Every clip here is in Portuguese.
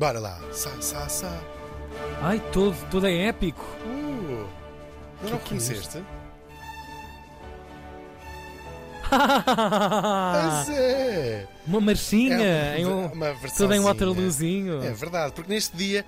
Bora lá. Sa, sa, sa. Ai, todo, todo é épico. Uh, não, não Que que é é. Uma marchinha, É em um, uma tudo em. Waterloozinho. É verdade, porque neste dia,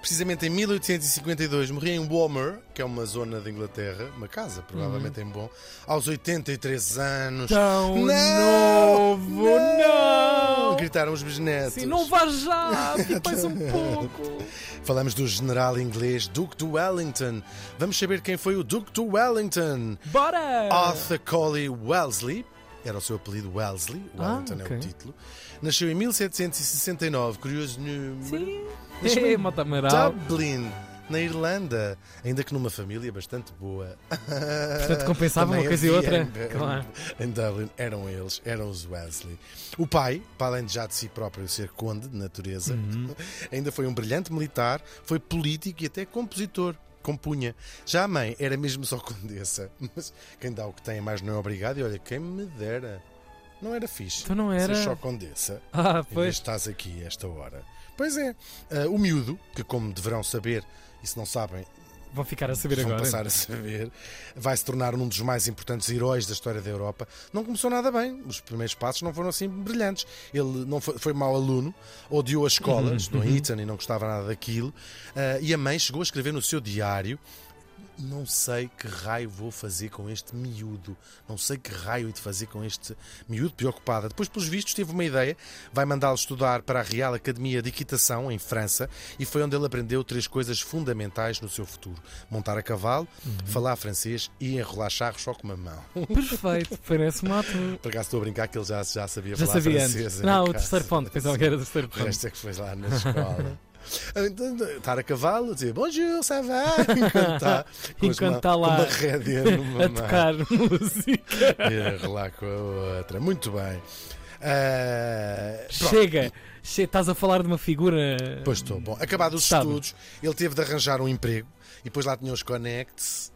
precisamente em 1852, morria em Walmer, que é uma zona de Inglaterra, uma casa, provavelmente em Bom, aos 83 anos. Tão Não! novo, não! Gritaram os bisnetos. Sim, não vá já, mais um pouco. Falamos do general inglês Duke de Wellington. Vamos saber quem foi o Duke de Wellington. Bora! Arthur Colley Wellesley, era o seu apelido Wellesley, Ah, Wellington é ok. o título. Nasceu em 1769, curioso número. Sim. Nasceu É, em. Dublin, na Irlanda, ainda que numa família bastante boa. Portanto, compensava uma coisa e outra. Em, Claro. em Dublin eram eles, eram os Wesley. O pai, para além de já de si próprio ser conde de natureza, Uhum. ainda foi um brilhante militar, foi político e até compositor. Compunha. Já a mãe era mesmo só condessa. Mas quem dá o que tem é mais não é obrigado. E olha, quem me dera. Não era fixe. Então não era. Ser só condessa. Ah, pois. estás aqui a esta hora. Pois é. Ah, o miúdo, que como deverão saber, e se não sabem, Vão ficar a saber vão agora. passar a saber, vai se tornar um dos mais importantes heróis da história da Europa. Não começou nada bem, os primeiros passos não foram assim brilhantes. Ele não foi, foi mau aluno, odiou a escola, Uhum, estudou em Eton e não gostava nada daquilo. Ah, e a mãe chegou a escrever no seu diário. Não sei que raio vou fazer com este miúdo. Não sei que raio hei de fazer com este miúdo preocupada. Depois, pelos vistos, teve uma ideia. Vai mandá-lo estudar para a Real Academia de Equitação, em França, e foi onde ele aprendeu três coisas fundamentais no seu futuro: montar a cavalo, falar francês e enrolar charros só com uma mão. Perfeito, parece-me ótimo. Por acaso estou a brincar que ele já, já sabia Já falar sabia francês. antes. em Não, o terceiro ponto, pensava que era o terceiro O ponto. resto é que foi lá na escola. Então, Estar a cavalo, dizer bonjour, ça va? As Enquanto está lá uma rédea numa A mão tocar música. e relar com a outra. Muito bem. Pronto. Chega, che- estás a falar de uma figura. Pois estou. Bom, acabados os Sabe. estudos, ele teve de arranjar um emprego e depois lá tinha os connects.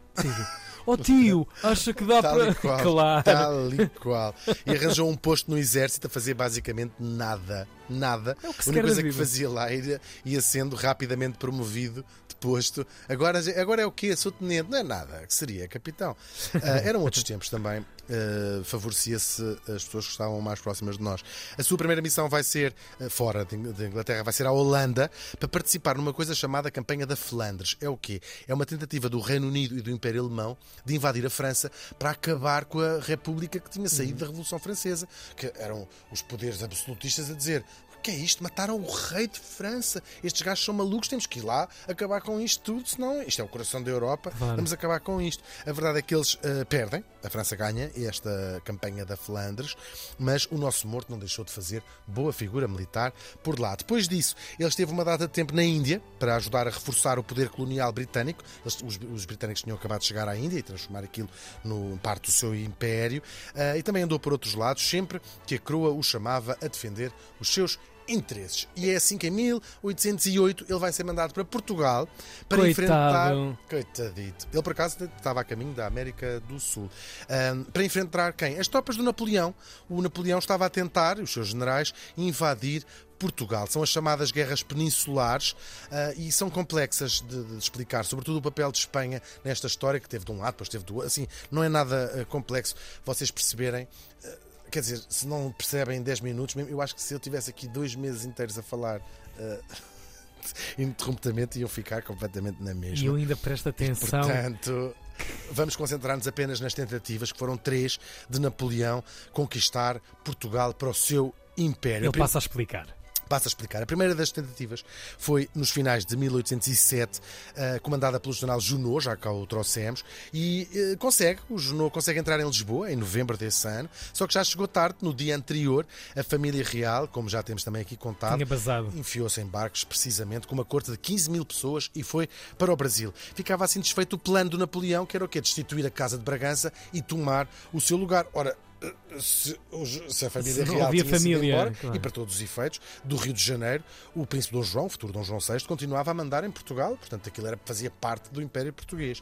Oh tio, acha que dá para. qual. Claro. Tal e qual. E arranjou um posto no exército a fazer basicamente nada. Nada. É o que a se única quer da coisa que fazia lá ia, ia sendo rapidamente promovido de posto. Agora, agora é o quê? Sou tenente? Não é nada. Que seria capitão. Ah, eram outros tempos também. Ah, Favorecia-se as pessoas que estavam mais próximas de nós. A sua primeira missão vai ser, ah, fora de de Inglaterra, vai ser à Holanda para participar numa coisa chamada Campanha da Flandres. É o quê? É uma tentativa do Reino Unido e do Império Alemão de invadir a França para acabar com a República que tinha saído da Revolução Francesa, que eram os poderes absolutistas a dizer. O que é isto? Mataram o rei de França. Estes gajos são malucos, temos que ir lá acabar com isto tudo, senão isto é o coração da Europa, Claro. vamos acabar com isto. A verdade é que eles eh, perdem, a França ganha esta campanha da Flandres, mas o nosso morto não deixou de fazer boa figura militar por lá. Depois disso, eles teve uma data de tempo na Índia para ajudar a reforçar o poder colonial britânico. Eles- os, os britânicos tinham acabado de chegar à Índia e transformar aquilo no parte do seu império. Ah, e também andou por outros lados, sempre que a coroa o chamava a defender os seus interesses. E é assim que em 1808 ele vai ser mandado para Portugal para Coitado. enfrentar. Coitadito. Ele, por acaso, estava a caminho da América do Sul. Ahm, para enfrentar quem? As tropas do Napoleão. O Napoleão estava a tentar, os seus generais, invadir Portugal. São as chamadas guerras peninsulares ah, e são complexas de, de explicar, sobretudo o papel de Espanha nesta história, que teve de um lado, depois teve do outro. Assim, não é nada ah, complexo vocês perceberem. Ah, quer dizer, se não percebem em 10 minutos, eu acho que se eu tivesse aqui dois meses inteiros a falar. ah, ininterruptamente iam ficar completamente na mesma. E eu ainda presto atenção. Portanto, vamos concentrar-nos apenas nas tentativas, que foram três, de Napoleão conquistar Portugal para o seu império. Ele passa a explicar. Passo a explicar. A primeira das tentativas foi nos finais de 1807, eh, comandada pelo general Junot, já cá o trouxemos, e eh, consegue, o Junot consegue entrar em Lisboa em novembro desse ano, só que já chegou tarde, no dia anterior, a família real, como já temos também aqui contado, enfiou-se em barcos precisamente com uma corte de 15 mil pessoas e foi para o Brasil. Ficava assim desfeito o plano do Napoleão, que era o quê? Destituir a Casa de Bragança e tomar o seu lugar. Ora, se, se a família Se real havia família, embora, claro. e para todos os efeitos, do Rio de Janeiro, o príncipe Dom João, futuro Dom João VI, continuava a mandar em Portugal, portanto aquilo era, fazia parte do Império Português.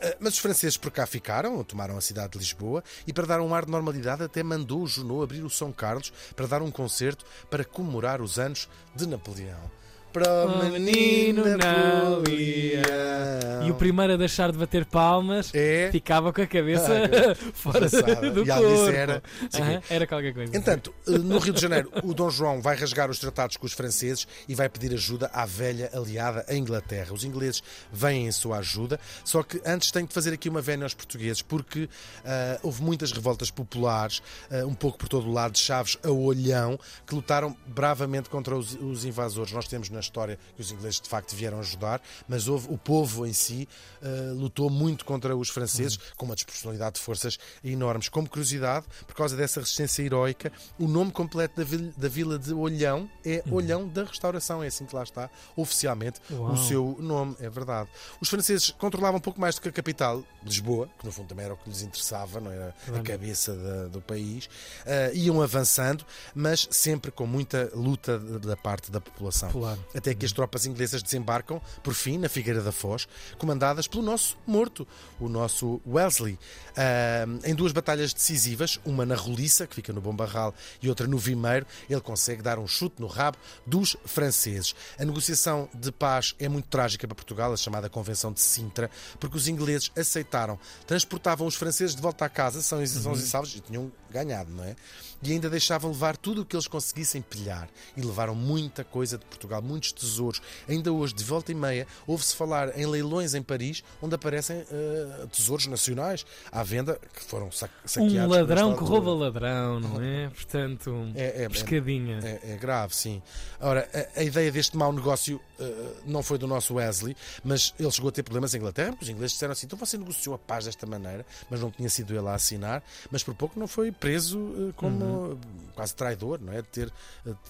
Ah, Mas os franceses por cá ficaram, tomaram a cidade de Lisboa e, para dar um ar de normalidade, até mandou o Junot abrir o São Carlos para dar um concerto para comemorar os anos de Napoleão. Para o O menino menino não Napoleão. E o primeiro a deixar de bater palmas É. ficava com a cabeça Ah, fora do E corpo. Era- era qualquer coisa. Entanto, eh, no Rio de Janeiro, o Dom João vai rasgar os tratados com os franceses e vai pedir ajuda à velha aliada, a Inglaterra. Os ingleses vêm em sua ajuda, só que antes tenho de fazer aqui uma vénia aos portugueses, porque ah, houve muitas revoltas populares, ah, um pouco por todo o lado, de Chaves a Olhão, que lutaram bravamente contra os, os invasores. Nós temos na história que os ingleses de facto vieram ajudar, mas houve o povo em si ah, lutou muito contra os franceses, com uma desproporcionalidade de forças enormes. Como curiosidade, por causa dessa resistência heroica, o nome completo da, vil- da vila de Olhão é Olhão da Restauração, é assim que lá está oficialmente Uau. o seu nome, é verdade. Os franceses controlavam um pouco mais do que a capital, Lisboa, que no fundo também era o que lhes interessava, não era a Claro. cabeça da- do país, Ah, iam avançando, mas sempre com muita luta da parte da população. Popular. Até que as tropas inglesas desembarcam, por fim, na Figueira da Foz, comandadas pelo nosso morto, o nosso Wellesley, Ah, em duas batalhas decisivas, uma na Roliça, que fica no Bom Barral, e outra no Vimeiro, ele consegue dar um chute no rabo dos franceses. A negociação de paz é muito trágica para Portugal, a chamada Convenção de Sintra, porque os ingleses aceitaram, transportavam os franceses de volta à casa, são e salvos, e tinham ganhado, não é? E ainda deixavam levar tudo o que eles conseguissem pilhar. E levaram muita coisa de Portugal, muitos tesouros. Ainda hoje, de volta e meia, ouve-se falar em leilões em Paris, onde aparecem eh, tesouros nacionais à venda que foram sa saqueados. Um ladrão que rouba ladrão, não é? Portanto, É, é, é, pescadinha. é, é grave, sim. Ora, a, a ideia deste mau negócio eh, não foi do nosso Wesley, mas ele chegou a ter problemas em Inglaterra, porque os ingleses disseram assim: então você negociou a paz desta maneira, mas não tinha sido ele a assinar, mas por pouco não foi preso eh, como quase traidor, não é? De ter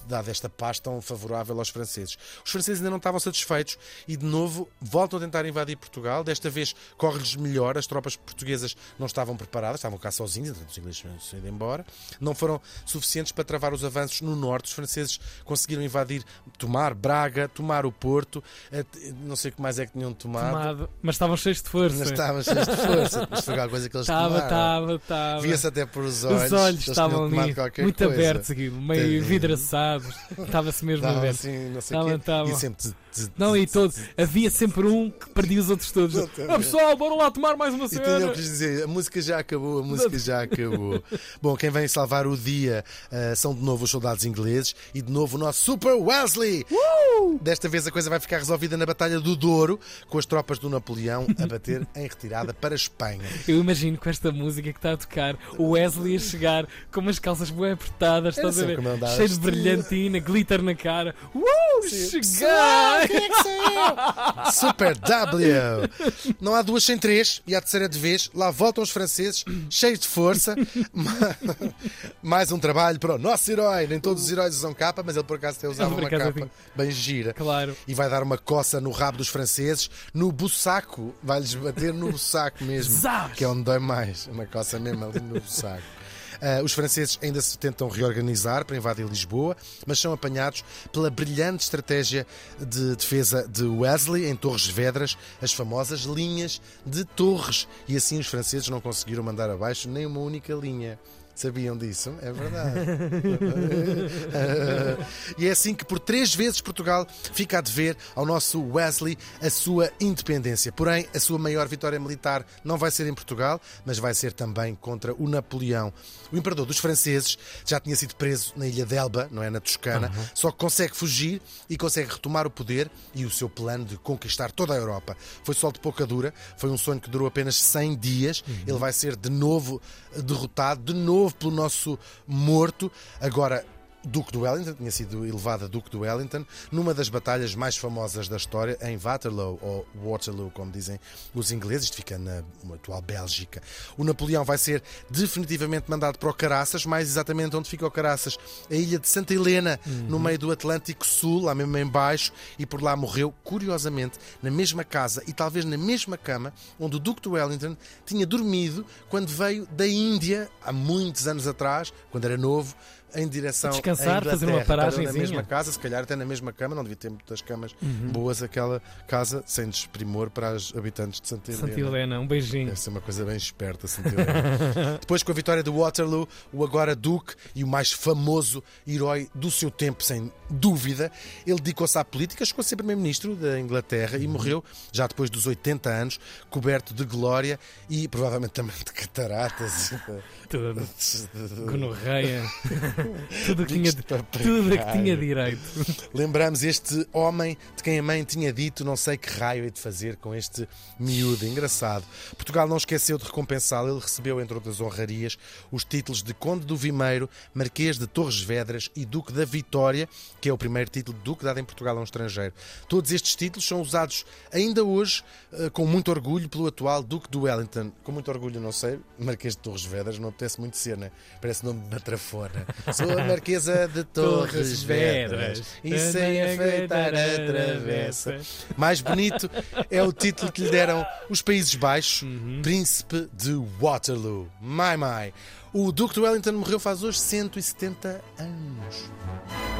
dado esta paz tão favorável aos franceses. Os franceses ainda não estavam satisfeitos e, de novo, voltam a tentar invadir Portugal. Desta vez corre-lhes melhor, as tropas portuguesas não estavam preparadas, estavam cá sozinhos, entretanto os ingleses tinham ido embora, não foram suficientes para travar os avanços no norte. Os franceses conseguiram invadir, tomar Braga, tomar o Porto, eh, não sei o que mais é que tinham tomado. Tomado. Mas estavam cheios de força. Mas estavam cheios de força, mas foi alguma coisa que eles Estava, tomaram. estava, estava. Via-se até por os olhos. Os olhos estavam ali muito coisa. abertos, meio Tadinho. vidraçados. Estava-se mesmo Estavam aberto. assim, não sei estavam. E sempre. Não, e todo. tz, Havia sempre um que perdia os outros todos. Ah, pessoal, bora lá tomar mais uma que lhes dizer, a música já acabou, a música já acabou. Bom, quem vem salvar o dia ah, são de novo os soldados ingleses e de novo o nosso Super Wesley. Desta vez a coisa vai ficar resolvida na Batalha do Douro, com as tropas do Napoleão a bater em retirada para a Espanha. Eu imagino com esta música que está a tocar o Wesley a chegar com umas calças bem apertadas, estás a sempre ver? Cheio de brilhantina, glitter na cara. Uh, cheguei! Quem é que sou eu? Super W! Não há duas sem três, e à terceira de vez, lá voltam os franceses, cheios de força. Mais um trabalho para o nosso herói. Nem todos os heróis usam capa, mas ele por acaso até usava Por uma capa tem. bem gira. Claro. E vai dar uma coça no rabo dos franceses, no bussaco. Vai-lhes bater no bussaco mesmo. Que é onde dói mais. Uma coça mesmo ali no bussaco. Ah, os franceses ainda se tentam reorganizar para invadir Lisboa, mas são apanhados pela brilhante estratégia de defesa de Wesley em Torres Vedras, as famosas linhas de torres. E assim os franceses não conseguiram mandar abaixo nem uma única linha. Sabiam disso? É verdade. e é assim que por três vezes Portugal fica a dever ao nosso Wesley a sua independência. Porém, a sua maior vitória militar não vai ser em Portugal, mas vai ser também contra o Napoleão. O imperador dos franceses já tinha sido preso na ilha d'Elba, não é? Na Toscana, só que consegue fugir e consegue retomar o poder e o seu plano de conquistar toda a Europa. Foi sol de pouca dura, foi um sonho que durou apenas 100 dias. Ele vai ser de novo derrotado, de novo pelo nosso morto. Agora, Duque de Wellington, tinha sido elevado a Duque de Wellington, numa das batalhas mais famosas da história, em Waterloo, ou Waterloo, como dizem os ingleses, isto fica na atual Bélgica. O Napoleão vai ser definitivamente mandado para o Caraças, mais exatamente onde fica o Caraças, a ilha de Santa Helena, no meio do Atlântico Sul, lá mesmo em baixo, e por lá morreu, curiosamente, na mesma casa e talvez na mesma cama onde o Duque de Wellington tinha dormido quando veio da Índia, há muitos anos atrás, quando era novo, em direção Descansar, fazer uma. Estavam na mesma casa, se calhar até na mesma cama, não devia ter muitas camas Uhum. boas aquela casa, sem desprimor para os habitantes de Santa Helena. Santa Helena, um beijinho. Deve ser uma coisa bem esperta, Santa Helena. Depois, com a vitória do Waterloo, o agora Duque e o mais famoso herói do seu tempo, sem dúvida, ele dedicou-se à política, chegou a ser Primeiro-Ministro da Inglaterra e morreu, já depois dos 80 anos, coberto de glória e provavelmente também de cataratas. Gonorreia. tudo que tinha, papagaio. tudo a que tinha direito. Lembramos este homem de quem a mãe tinha dito não sei que raio hei de fazer com este miúdo. Engraçado. Portugal não esqueceu de recompensá-lo. Ele recebeu, entre outras honrarias, os títulos de Conde do Vimeiro, Marquês de Torres Vedras e Duque da Vitória, que é o primeiro título de Duque dado em Portugal a um estrangeiro. Todos estes títulos são usados ainda hoje eh, com muito orgulho pelo atual Duque do Wellington. Com muito orgulho, não sei, Marquês de Torres Vedras, não apetece muito ser, né? Parece nome de matrafona. Sou a Marquesa de Torres Vedras e sem afeitar a travessa. Mais bonito é o título que lhe deram os Países Baixos, Príncipe de Waterloo. My, my. O Duque de Wellington morreu faz hoje 170 anos.